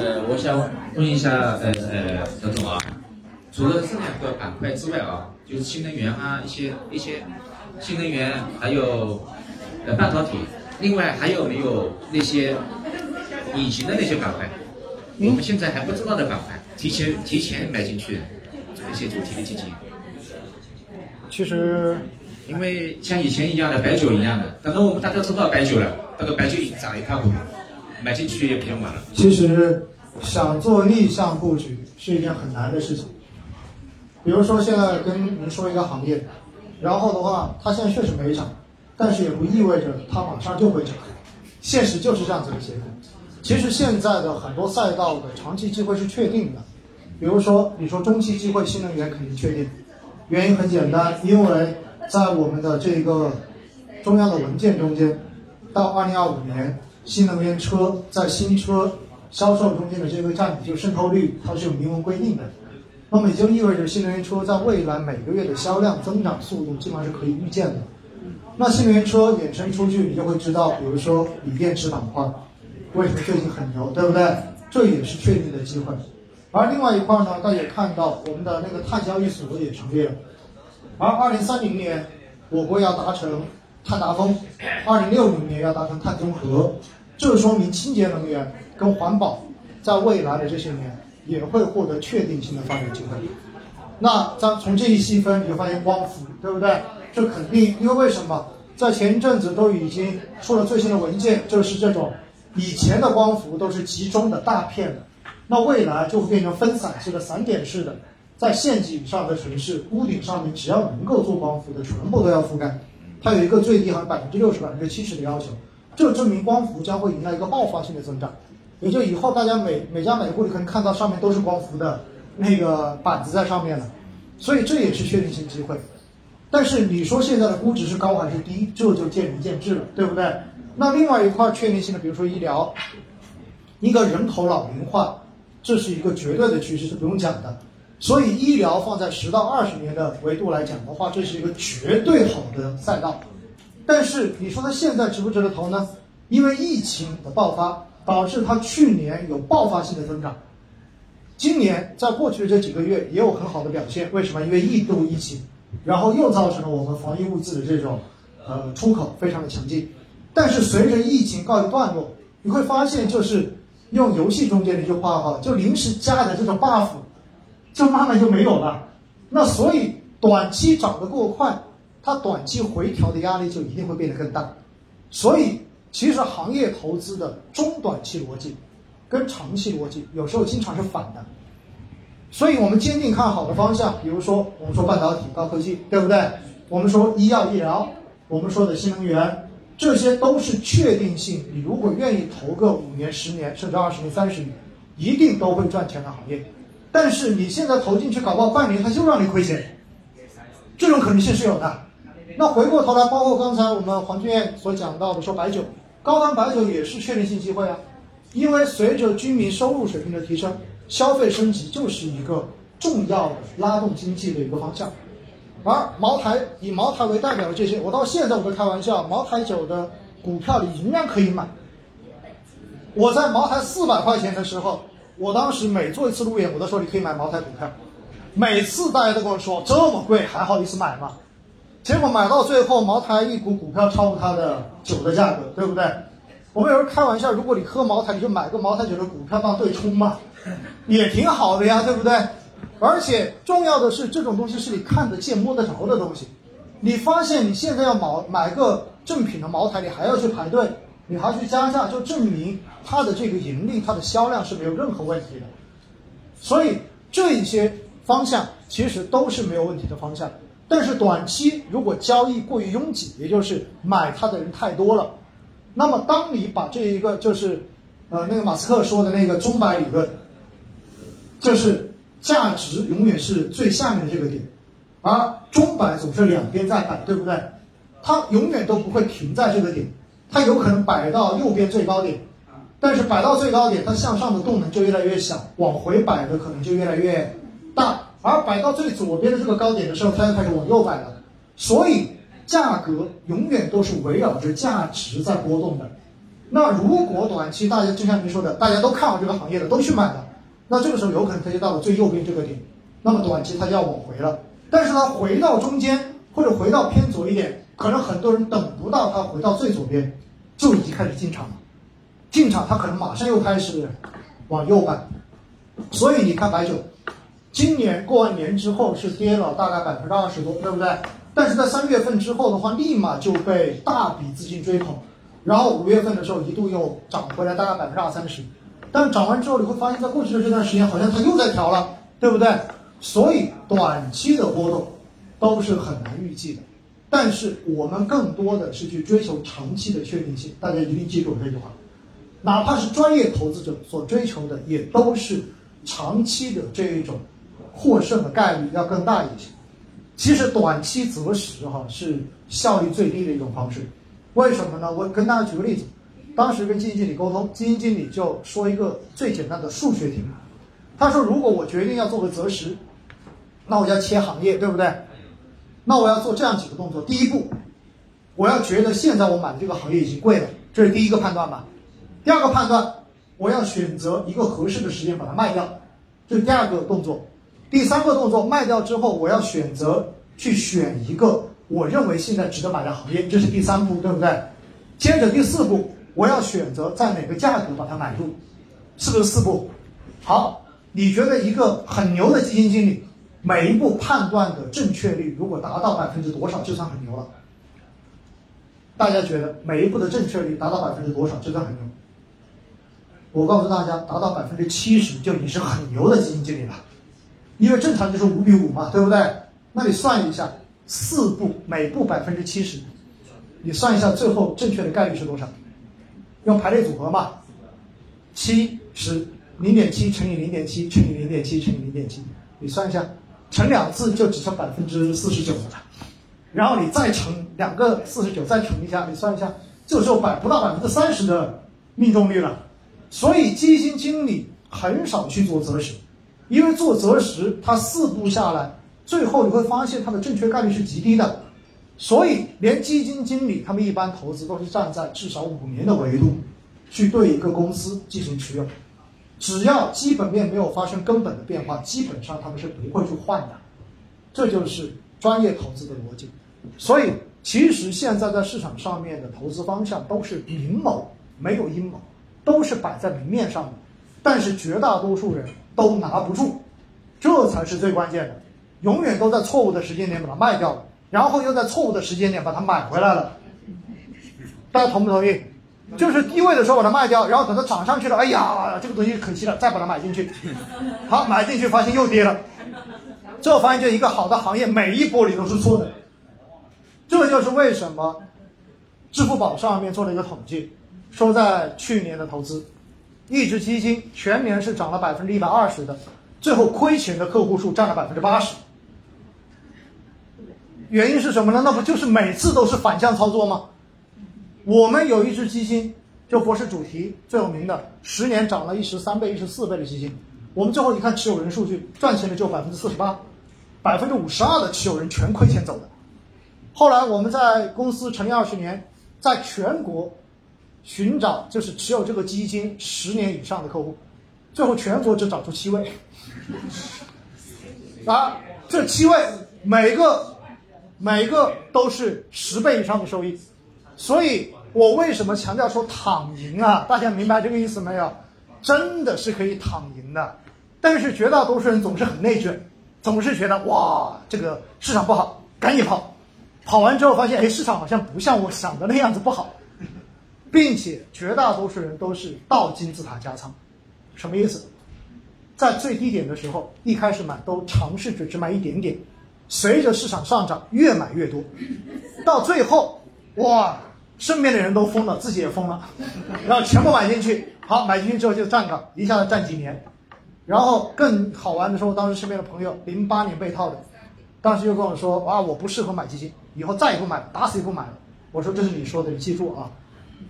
呃，我想问一下，呃呃，何总啊，除了这两个板块之外啊，就是新能源啊，一些一些新能源，还有呃半导体，另外还有没有那些隐形的那些板块？我们现在还不知道的板块，提前提前买进去的这些主题的基金。其实，因为像以前一样的白酒一样的，反正我们大家知道白酒了，那个白酒涨一塌糊涂，买进去也比较晚了。其实想做逆向布局是一件很难的事情。比如说现在跟您说一个行业，然后的话，它现在确实没涨，但是也不意味着它马上就会涨，现实就是这样子的结果。其实现在的很多赛道的长期机会是确定的，比如说你说中期机会，新能源肯定确定，原因很简单，因为在我们的这个中央的文件中间，到二零二五年，新能源车在新车销售中间的这个占比，就渗透率，它是有明文规定的。那么也就意味着新能源车在未来每个月的销量增长速度基本上是可以预见的。那新能源车衍生出去，你就会知道，比如说锂电池板块。为什么最近很牛，对不对？这也是确定的机会。而另外一块呢，大家也看到我们的那个碳交易所也成立了。而二零三零年，我国要达成碳达峰，二零六零年要达成碳中和，这说明清洁能源跟环保在未来的这些年也会获得确定性的发展机会。那咱从这一细分，你就发现光伏，对不对？这肯定，因为为什么？在前一阵子都已经出了最新的文件，就是这种。以前的光伏都是集中的大片的，那未来就会变成分散式的、散点式的，在县级以上的城市屋顶上面，只要能够做光伏的，全部都要覆盖。它有一个最低好像百分之六十、百分之七十的要求，这证明光伏将会迎来一个爆发性的增长。也就以后大家每每家每户里可能看到上面都是光伏的那个板子在上面了，所以这也是确定性机会。但是你说现在的估值是高还是低，这就见仁见智了，对不对？那另外一块确定性的，比如说医疗，一个人口老龄化，这是一个绝对的趋势，是不用讲的。所以医疗放在十到二十年的维度来讲的话，这是一个绝对好的赛道。但是你说它现在值不值得投呢？因为疫情的爆发导致它去年有爆发性的增长，今年在过去的这几个月也有很好的表现。为什么？因为一度疫情，然后又造成了我们防疫物资的这种呃出口非常的强劲。但是随着疫情告一段落，你会发现，就是用游戏中间的一句话哈，就临时加的这种 buff，就慢慢就没有了。那所以短期涨得过快，它短期回调的压力就一定会变得更大。所以其实行业投资的中短期逻辑，跟长期逻辑有时候经常是反的。所以我们坚定看好的方向，比如说我们说半导体、高科技，对不对？我们说医药医疗，我们说的新能源。这些都是确定性，你如果愿意投个五年、十年，甚至二十年、三十年，一定都会赚钱的行业。但是你现在投进去，搞不好半年它就让你亏钱，这种可能性是有的。那回过头来，包括刚才我们黄俊彦所讲到的，说白酒、高端白酒也是确定性机会啊，因为随着居民收入水平的提升，消费升级就是一个重要的拉动经济的一个方向。而茅台以茅台为代表的这些，我到现在我都开玩笑，茅台酒的股票里仍然可以买。我在茅台四百块钱的时候，我当时每做一次路演，我都说你可以买茅台股票。每次大家都跟我说这么贵，还好意思买吗？结果买到最后，茅台一股股票超过它的酒的价格，对不对？我们有人开玩笑，如果你喝茅台，你就买个茅台酒的股票当对冲嘛，也挺好的呀，对不对？而且重要的是，这种东西是你看得见、摸得着的东西。你发现你现在要买买个正品的茅台，你还要去排队，你还要去加价，就证明它的这个盈利、它的销量是没有任何问题的。所以这一些方向其实都是没有问题的方向。但是短期如果交易过于拥挤，也就是买它的人太多了，那么当你把这一个就是呃那个马斯克说的那个钟摆理论，就是。价值永远是最下面这个点，而钟摆总是两边在摆，对不对？它永远都不会停在这个点，它有可能摆到右边最高点，但是摆到最高点，它向上的动能就越来越小，往回摆的可能就越来越大，而摆到最左边的这个高点的时候，它又开始往右摆了。所以价格永远都是围绕着价值在波动的，那如果短期大家就像您说的，大家都看好这个行业的，都去买了，那这个时候有可能它就到了最右边这个点，那么短期它就要往回了。但是它回到中间或者回到偏左一点，可能很多人等不到它回到最左边，就已经开始进场了。进场它可能马上又开始往右摆。所以你看白酒，今年过完年之后是跌了大概百分之二十多，对不对？但是在三月份之后的话，立马就被大笔资金追捧，然后五月份的时候一度又涨回来大概百分之二三十，但涨完之后你会发现在过去的这段时间好像它又在调了，对不对？所以短期的波动都是很难预计的，但是我们更多的是去追求长期的确定性，大家一定记住这句话，哪怕是专业投资者所追求的也都是长期的这一种获胜的概率要更大一些。其实短期择时哈是效率最低的一种方式，为什么呢？我跟大家举个例子，当时跟基金经理沟通，基金经理就说一个最简单的数学题，他说如果我决定要做个择时，那我就要切行业，对不对？那我要做这样几个动作，第一步，我要觉得现在我买的这个行业已经贵了，这是第一个判断吧。第二个判断，我要选择一个合适的时间把它卖掉，这是第二个动作。第三个动作卖掉之后，我要选择去选一个我认为现在值得买的行业，这是第三步，对不对？接着第四步，我要选择在哪个价格把它买入，是不是四步？好，你觉得一个很牛的基金经理，每一步判断的正确率如果达到百分之多少，就算很牛了？大家觉得每一步的正确率达到百分之多少，就算很牛？我告诉大家，达到百分之七十就已经是很牛的基金经理了。因为正常就是五比五嘛，对不对？那你算一下，四步每步百分之七十，你算一下最后正确的概率是多少？用排列组合嘛，七十零点七乘以零点七乘以零点七乘以零点七，你算一下，乘两次就只剩百分之四十九了，然后你再乘两个四十九再乘一下，你算一下，就只有百不到百分之三十的命中率了。所以基金经理很少去做择时。因为做择时，它四步下来，最后你会发现它的正确概率是极低的，所以连基金经理他们一般投资都是站在至少五年的维度去对一个公司进行持有，只要基本面没有发生根本的变化，基本上他们是不会去换的，这就是专业投资的逻辑。所以其实现在在市场上面的投资方向都是明谋，没有阴谋，都是摆在明面上的，但是绝大多数人。都拿不住，这才是最关键的。永远都在错误的时间点把它卖掉了，然后又在错误的时间点把它买回来了。大家同不同意？就是低位的时候把它卖掉，然后等它涨上去了，哎呀，这个东西可惜了，再把它买进去。好，买进去发现又跌了，最后发现就一个好的行业每一波里都是错的。这就是为什么支付宝上面做了一个统计，说在去年的投资。一只基金全年是涨了百分之一百二十的，最后亏钱的客户数占了百分之八十。原因是什么呢？那不就是每次都是反向操作吗？我们有一只基金，就博士主题最有名的，十年涨了一十三倍、一十四倍的基金，我们最后一看持有人数据，赚钱的只有百分之四十八，百分之五十二的持有人全亏钱走的。后来我们在公司成立二十年，在全国。寻找就是持有这个基金十年以上的客户，最后全国只找出七位，啊，这七位每个每个都是十倍以上的收益，所以我为什么强调说躺赢啊？大家明白这个意思没有？真的是可以躺赢的，但是绝大多数人总是很内卷，总是觉得哇，这个市场不好，赶紧跑，跑完之后发现，哎，市场好像不像我想的那样子不好。并且绝大多数人都是倒金字塔加仓，什么意思？在最低点的时候，一开始买都尝试着只买一点点，随着市场上涨越买越多，到最后，哇，身边的人都疯了，自己也疯了，然后全部买进去。好，买进去之后就站岗，一下子站几年。然后更好玩的时候，当时身边的朋友零八年被套的，当时就跟我说：“啊，我不适合买基金，以后再也不买了，打死也不买了。”我说：“这是你说的，你记住啊。”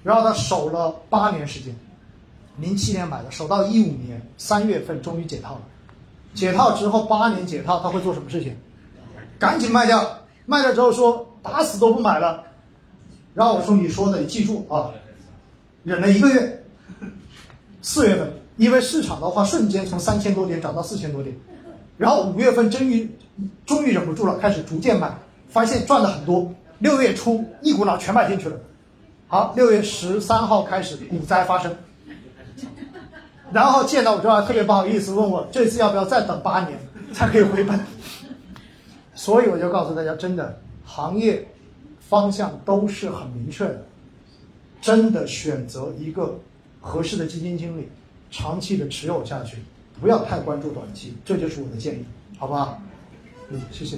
然后他守了八年时间，零七年买的，守到一五年三月份终于解套了。解套之后八年解套，他会做什么事情？赶紧卖掉，卖掉之后说打死都不买了。然后我说你说的，你记住啊，忍了一个月，四月份，因为市场的话瞬间从三千多点涨到四千多点，然后五月份终于终于忍不住了，开始逐渐买，发现赚的很多。六月初一股脑全买进去了，好，六月十三号开始股灾发生，然后见到我之后特别不好意思，问我这次要不要再等八年才可以回本。所以我就告诉大家，真的行业方向都是很明确的，真的选择一个合适的基金经理，长期的持有下去，不要太关注短期，这就是我的建议，好不好？嗯，谢谢。